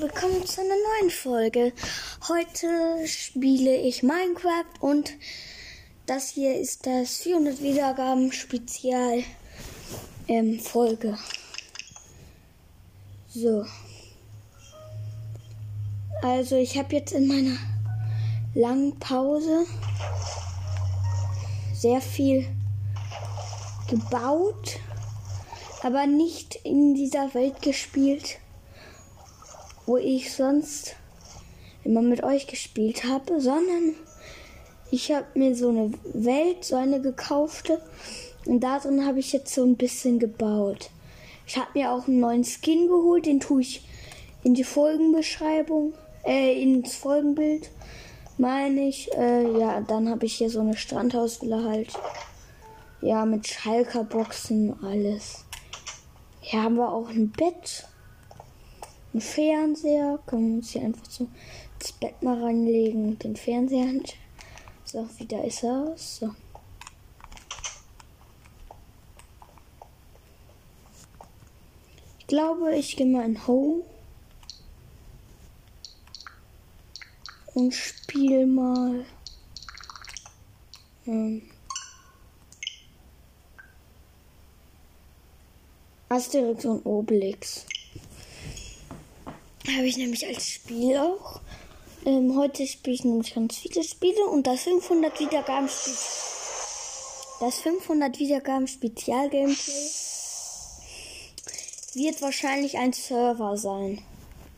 willkommen zu einer neuen Folge. Heute spiele ich Minecraft und das hier ist das 400 Wiedergaben Spezial ähm, Folge. So. Also ich habe jetzt in meiner langen Pause sehr viel gebaut, aber nicht in dieser Welt gespielt wo ich sonst immer mit euch gespielt habe, sondern ich habe mir so eine Welt, so eine gekaufte und darin habe ich jetzt so ein bisschen gebaut. Ich habe mir auch einen neuen Skin geholt, den tue ich in die Folgenbeschreibung, äh, ins Folgenbild, meine ich. Äh, ja, dann habe ich hier so eine Strandhausvilla halt. Ja, mit Schalkerboxen, alles. Hier haben wir auch ein Bett einen Fernseher. Können wir uns hier einfach so das Bett mal reinlegen und den Fernseher. So, wieder ist er. So. Ich glaube, ich gehe mal in Home und spiele mal. Hm. Asterix und Obelix habe ich nämlich als Spiel auch. Ähm, heute spiele ich nämlich ganz viele Spiele und das 500 Wiedergaben Spiel. Das 500 Wiedergaben Spezial Gameplay wird wahrscheinlich ein Server sein.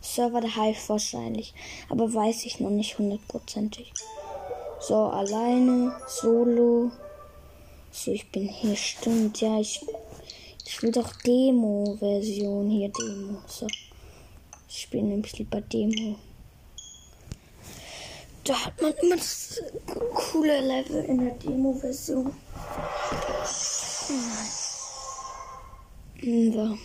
Server der Hive wahrscheinlich, aber weiß ich noch nicht hundertprozentig. So, alleine, solo. So, ich bin hier, stimmt, ja, ich, ich will doch Demo-Version hier, Demo. So. Ich spiele nämlich lieber Demo. Da hat man immer das coole Level in der Demo-Version. So.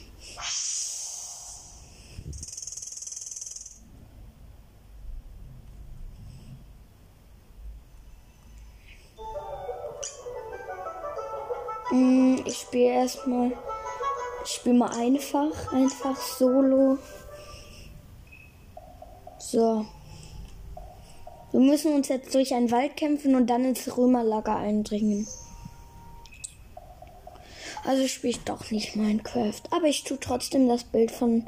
Hm, ich spiele erstmal. Ich spiele mal einfach, einfach solo. So. Wir müssen uns jetzt durch einen Wald kämpfen und dann ins Römerlager eindringen. Also spiele ich doch nicht Minecraft. Aber ich tue trotzdem das Bild von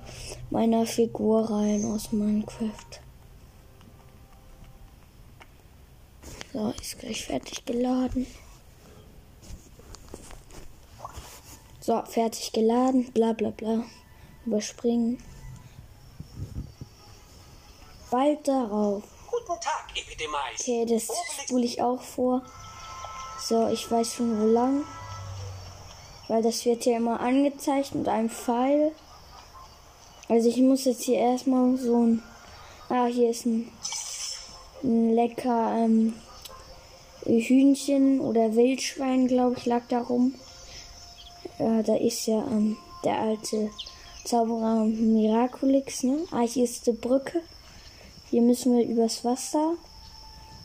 meiner Figur rein aus Minecraft. So, ist gleich fertig geladen. So, fertig geladen. Bla bla bla. Überspringen. Bald darauf. Guten Tag, Epidemais. Okay, das spule ich auch vor. So, ich weiß schon wo lang. Weil das wird ja immer angezeigt mit einem Pfeil. Also ich muss jetzt hier erstmal so ein... Ah, hier ist ein, ein lecker ähm, Hühnchen oder Wildschwein, glaube ich, lag da rum. Äh, da ist ja ähm, der alte Zauberer Miraculix, ne? Ah, hier ist die Brücke. Hier müssen wir übers Wasser.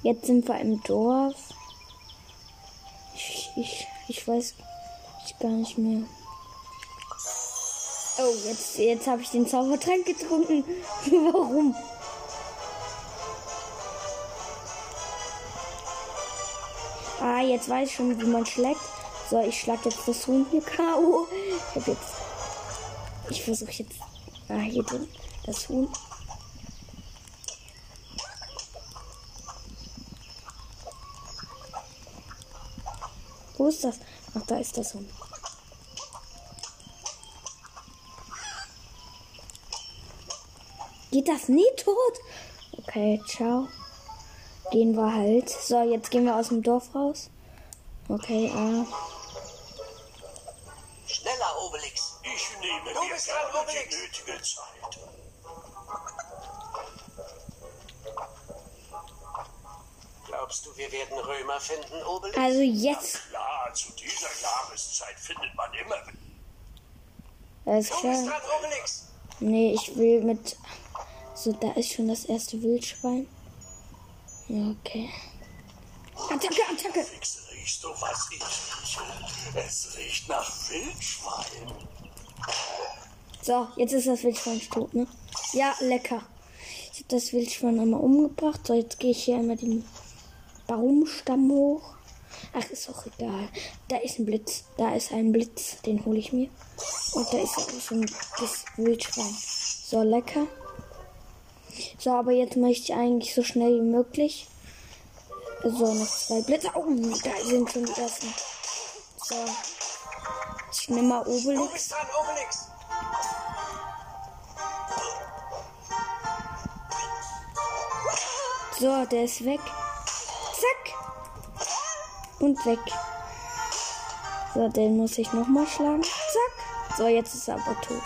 Jetzt sind wir im Dorf. Ich, ich, ich weiß ich gar nicht mehr. Oh, jetzt, jetzt habe ich den Zaubertrank getrunken. Warum? Ah, jetzt weiß ich schon, wie man schlägt. So, ich schlag jetzt das Huhn hier K.O. Ich hab jetzt. Ich versuche jetzt. Ah, hier drin. Das Huhn. Wo ist das? Ach, da ist das Hund. Geht das nie tot? Okay, ciao. Gehen wir halt. So, jetzt gehen wir aus dem Dorf raus. Okay, ah. Schneller, Obelix. Ich nehme Du mir bist dran, gerne die Obelix. nötige Zeit. Glaubst du, wir werden Römer finden, Obelix? Also jetzt. Klar, zu dieser Jahreszeit findet man immer. Alles du bist klar. dran, Obelix. Nee, ich will mit. So, da ist schon das erste Wildschwein. Ja, okay. Attacke, Attacke! Fix riechst du, was ich rieche? Es riecht nach Wildschwein. So, jetzt ist das Wildschwein tot, ne? Ja, lecker. Ich habe das Wildschwein einmal umgebracht. So, jetzt gehe ich hier einmal den Baumstamm hoch. Ach, ist auch egal. Da ist ein Blitz. Da ist ein Blitz. Den hole ich mir. Und da ist auch schon das Wildschwein. So, lecker. So, aber jetzt möchte ich eigentlich so schnell wie möglich. So, noch zwei Blitze. Oh, da sind schon die ersten. So. Ich nehme mal Obelix. So, der ist weg. Und weg. So, den muss ich nochmal schlagen. Zack. So, jetzt ist er aber tot.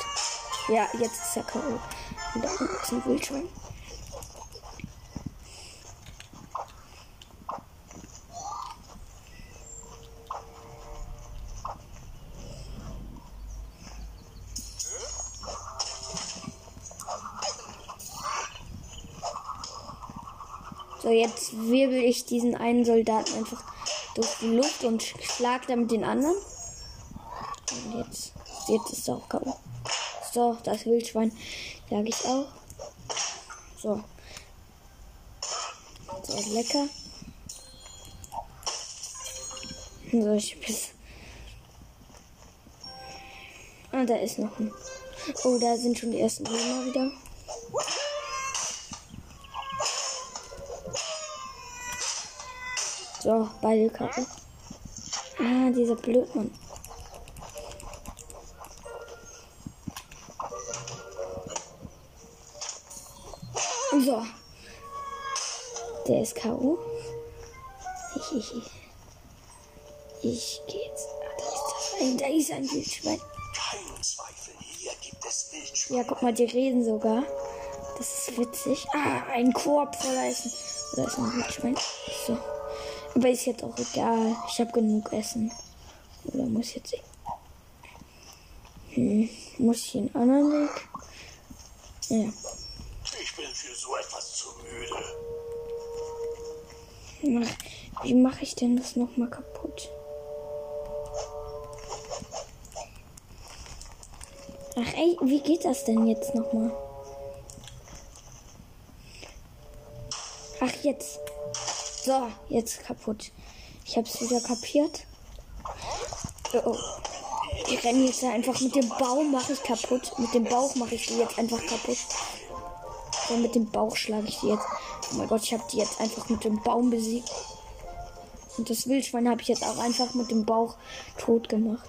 Ja, jetzt ist er K.O. Und da unten ist ein Wildschwein. So, jetzt wirbel ich diesen einen Soldaten einfach durch die Luft und schlag damit den anderen. Und jetzt, jetzt ist er auch K.O. So, das Wildschwein jag ich auch. So. So, lecker. So, ich bis. Ah, da ist noch ein. Oh, da sind schon die ersten Römer wieder. So, beide Kappe. Ah, dieser Blödmann. So. Der ist K.O. Ich gehe jetzt. Ah, da ist das ein, da ist ein Wildschwein. Kein Zweifel, hier gibt es Wildschweine. Ja, guck mal, die reden sogar. Das ist witzig. Ah, ein Korb voller Essen. Oder ist ein Wildschwein? So. Aber ist jetzt auch egal. Ich habe genug Essen. Oder muss jetzt. Hm, muss ich einen anderen Weg? Ja. Ich bin für so etwas zu müde. Mach, wie mache ich denn das nochmal kaputt? Ach ey, wie geht das denn jetzt nochmal? Ach jetzt. So, jetzt kaputt. Ich hab's wieder kapiert. Oh, oh. Die rennen jetzt einfach mit dem Baum mache ich kaputt. Mit dem Bauch mache ich die jetzt einfach kaputt. So, mit dem Bauch schlage ich die jetzt. Oh mein Gott, ich habe die jetzt einfach mit dem Baum besiegt. Und das Wildschwein habe ich jetzt auch einfach mit dem Bauch tot gemacht.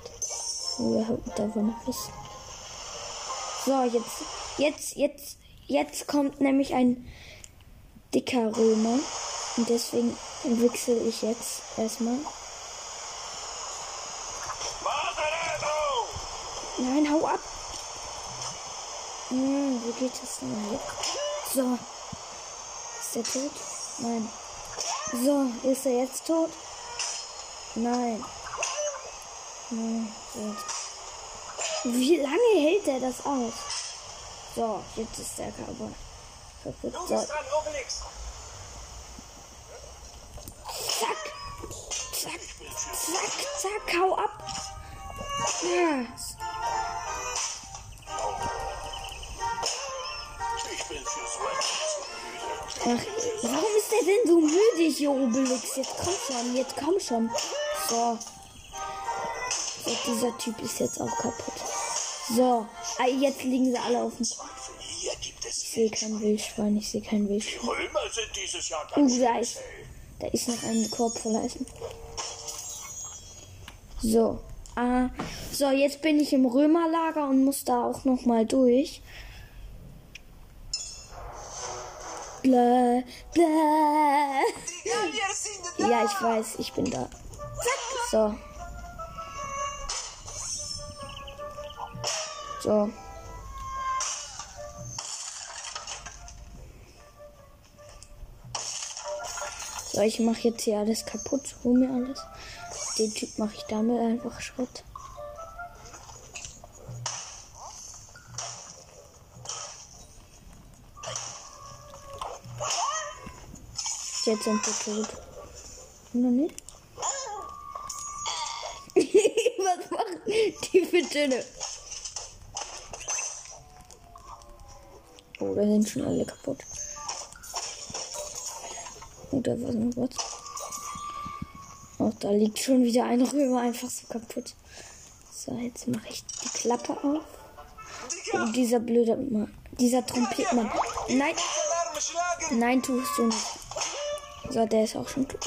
Da war noch was. So, jetzt, jetzt, jetzt, jetzt kommt nämlich ein dicker Römer. Und deswegen wechsle ich jetzt erstmal. Nein, hau ab! Hm, wie geht das denn? So. Ist er tot? Nein. So, ist er jetzt tot? Nein. Nein. So. Wie lange hält er das aus? So, jetzt ist der Körper kaputt. Du bist dran, Obelix. zack. Zack, zack, hau ab. Ja. Ach, warum ist der denn so müde hier, Obelix? Jetzt komm schon, jetzt komm schon. So. so dieser Typ ist jetzt auch kaputt. So, ah, jetzt liegen sie alle auf dem. Ich sehe kein Wildschwein, ich sehe kein Wildschwein. Römer sind dieses Jahr Oh, ganz da ist, da ist noch ein Korb voller Essen. So. Ah, so, jetzt bin ich im Römerlager und muss da auch noch mal durch. Bläh, bläh. Ja, ich weiß, ich bin da. So. So. So, ich mache jetzt hier alles kaputt, hol mir alles. Den Typ mache ich damit einfach Schrott. Jetzt sind wir tot. Oder nicht? Was machen die für Töne? Oh, da sind schon alle kaputt. Da war noch was. Oh, da liegt schon wieder ein Römer einfach so kaputt. So, jetzt mache ich die Klappe auf. Oh, dieser blöde Mann. Dieser Trompetmann. Nein, nein, tust du nicht. So, der ist auch schon tot.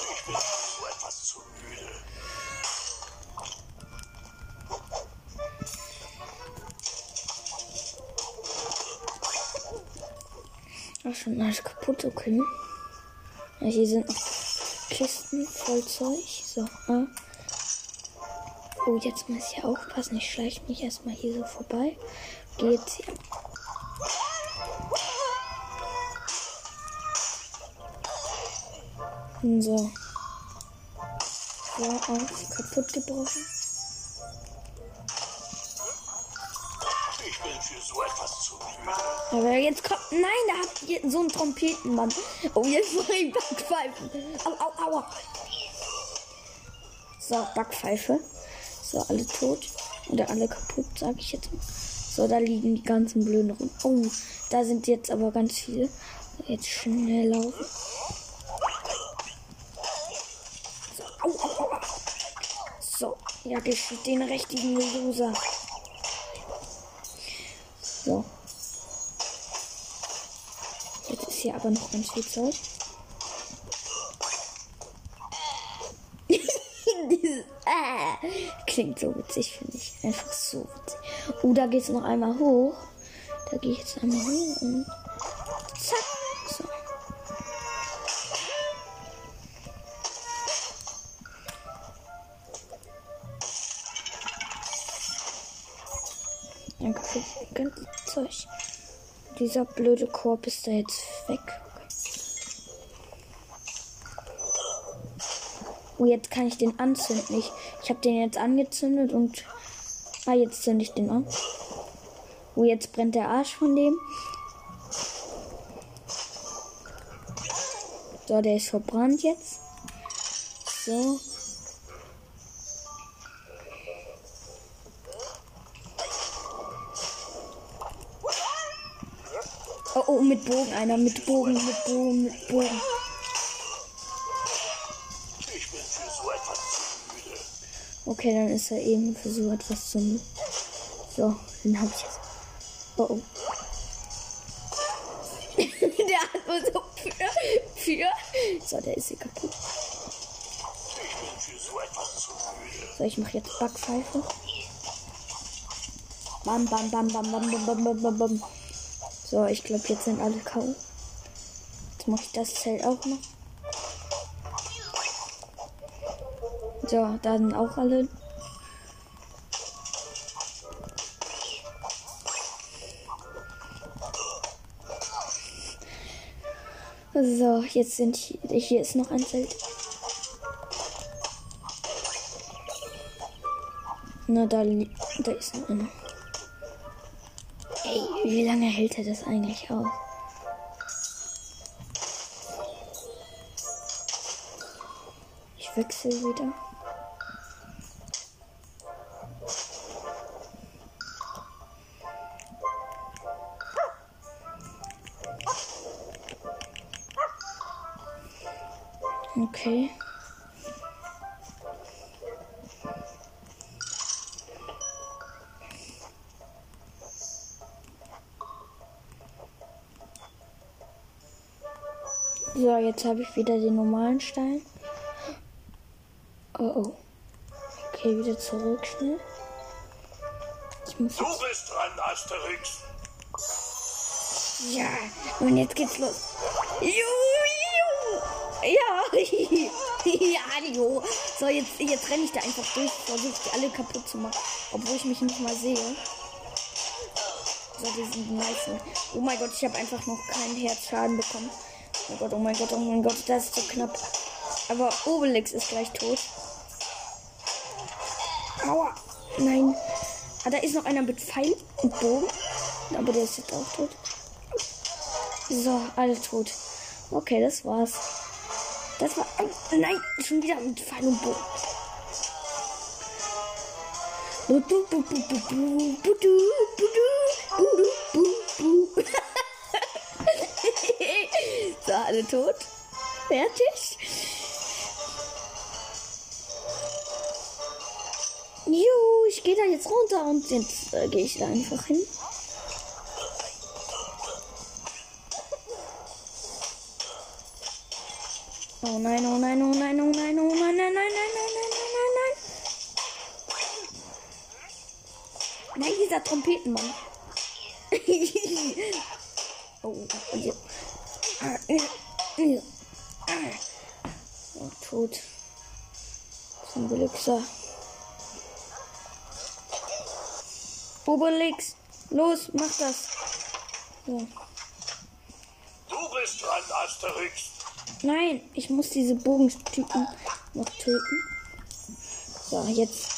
Ach, schon alles kaputt, okay. Ja, hier sind noch Kisten voll Zeug. So. Oh, jetzt muss ich ja aufpassen. Ich schleiche mich erstmal hier so vorbei. Geh jetzt hier. So. So, auf, kaputt gebrochen. Etwas zu. Aber jetzt kommt. Nein, da habt ihr so einen Trompetenmann. Oh, jetzt muss ich Backpfeifen. Au, au, aua. So, Backpfeife. So, alle tot. Oder alle kaputt, sag ich jetzt. So, da liegen die ganzen Blöden rum. Oh, da sind jetzt aber ganz viele. Jetzt schnell laufen. So, au, au, au. So, ja, geschieht den richtigen Loser. So. Jetzt ist hier aber noch ganz viel Zeug. Dieses äh, klingt so witzig, finde ich. Einfach so witzig. Oh, da geht's noch einmal hoch. Da gehe ich jetzt einmal hoch und Dieser blöde Korb ist da jetzt weg. Oh, jetzt kann ich den anzünden. Ich, ich habe den jetzt angezündet und. Ah, jetzt zünde ich den an. Oh, jetzt brennt der Arsch von dem. So, der ist verbrannt jetzt. So. Mit Bogen einer, mit Bogen, mit Bogen, mit Bogen. Okay, dann ist er eben für so etwas zum. So, den hab ich jetzt. Oh oh. der hat nur so für, für. So, der ist hier kaputt. Ich bin für so etwas zu müde. So, ich mache jetzt Backpfeife. Bam, bam, bam, bam, bam, bam, bam, bam, bam, bam. So, ich glaube, jetzt sind alle K.O. Jetzt mache ich das Zelt auch noch. So, da sind auch alle. So, jetzt sind hier, hier ist noch ein Zelt. Na, da, da ist noch einer. Wie lange hält er das eigentlich aus? Ich wechsle wieder. So, jetzt habe ich wieder den normalen Stein. Oh oh. Okay, wieder zurück schnell. Ich muss Du bist dran, Asterix. Ja, und jetzt geht's los. Juhu, juhu. Ja, ja, jo. So, jetzt, jetzt renne ich da einfach durch, versuche die alle kaputt zu machen, obwohl ich mich nicht mal sehe. So, die sind die meisten. Oh mein Gott, ich habe einfach noch keinen Herzschaden bekommen. Oh Gott, oh mein Gott, oh mein Gott, das ist so knapp. Aber Obelix ist gleich tot. Aua. Nein. Ah, da ist noch einer mit Pfeil und Bogen. Aber der ist jetzt auch tot. So, alle tot. Okay, das war's. Das war. Oh, nein, schon wieder mit Pfeil und Bogen. Bu, bu, bu, bu, bu, bu, bu, bu, du, bu, du, bu, bu alle tot. Fertig. Juhu, ich gehe da jetzt runter und jetzt äh, gehe ich da einfach hin. Oh nein, oh nein, oh nein, oh nein, oh nein, oh nein, nein, nein, nein, nein, nein, nein. Nein, dieser Trompetenmann. oh, und jetzt. Oh, tot. Zum Glückser. Obelix, los, mach das. Ja. Du bist dran, Asterix. Nein, ich muss diese Bogentypen noch töten. So, jetzt.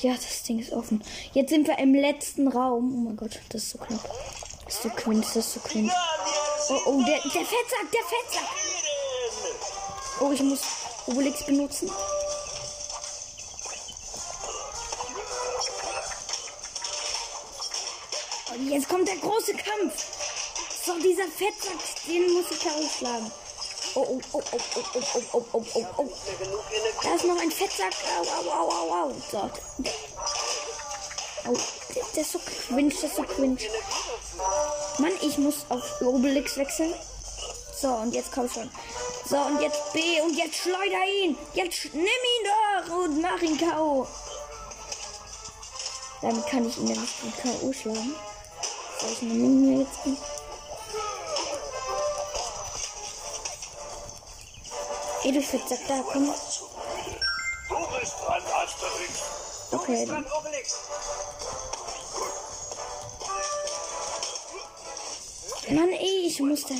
Ja, das Ding ist offen. Jetzt sind wir im letzten Raum. Oh mein Gott, das ist so knapp. Das ist so cringe, das ist so cringe. Oh, oh, der, der Fettsack, der Fettsack. Oh, ich muss Obelix benutzen. Und jetzt kommt der große Kampf. So, dieser Fettsack, den muss ich ausschlagen. Oh, oh, oh, oh, oh, oh, oh, oh, oh, oh, oh. Da ist noch ein Fettsack. Au, au, au, au, au. So. Oh, der ist so cringe, das ist so cringe. Mann, ich muss auf Obelix wechseln. So, und jetzt komm schon. So, und jetzt B und jetzt schleuder ihn. Jetzt nimm ihn doch und mach ihn K.O. Damit kann ich ihn nämlich mit K.O. schlagen. So, ich nehme ihn jetzt. Ey, du Fettsack, da, komm. Okay. Mann, ey, ich muss da.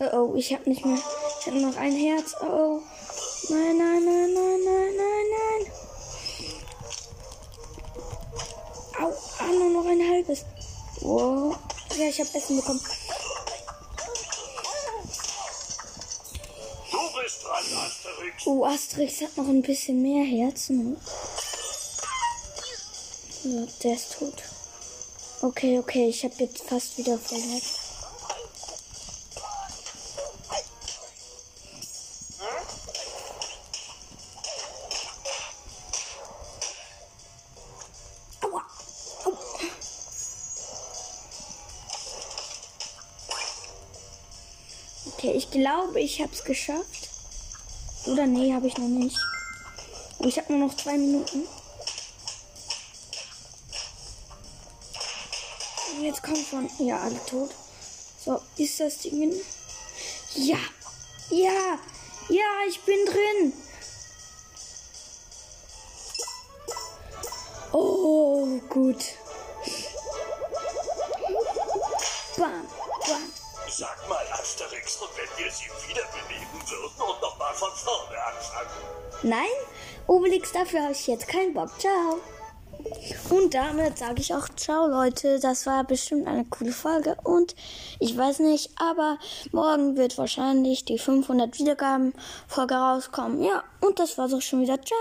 Oh, oh, ich hab nicht mehr. Ich hab noch ein Herz. Oh, oh. Nein, nein, nein, nein, nein, nein, nein. Au, ah, nur noch ein halbes. Wow. Ja, ich hab Essen bekommen. Du bist dran, Asterix. Oh, Asterix hat noch ein bisschen mehr Herzen. So, der ist tot. Okay, okay, ich habe jetzt fast wieder. Au. Okay, ich glaube, ich habe es geschafft. Oder nee, habe ich noch nicht. Ich habe nur noch zwei Minuten. Jetzt kommt schon. Ja, alle tot. So, ist das Ding. Ja. Ja. Ja, ich bin drin. Oh, gut. Bam, bam. Sag mal, Asterix, und wenn wir sie wiederbeleben würden und nochmal von vorne anfangen? Nein, Obelix, dafür habe ich jetzt keinen Bock. Ciao. Und damit sage ich auch Ciao, Leute. Das war bestimmt eine coole Folge. Und ich weiß nicht, aber morgen wird wahrscheinlich die 500 Wiedergaben-Folge rauskommen. Ja, und das war's auch schon wieder. Ciao.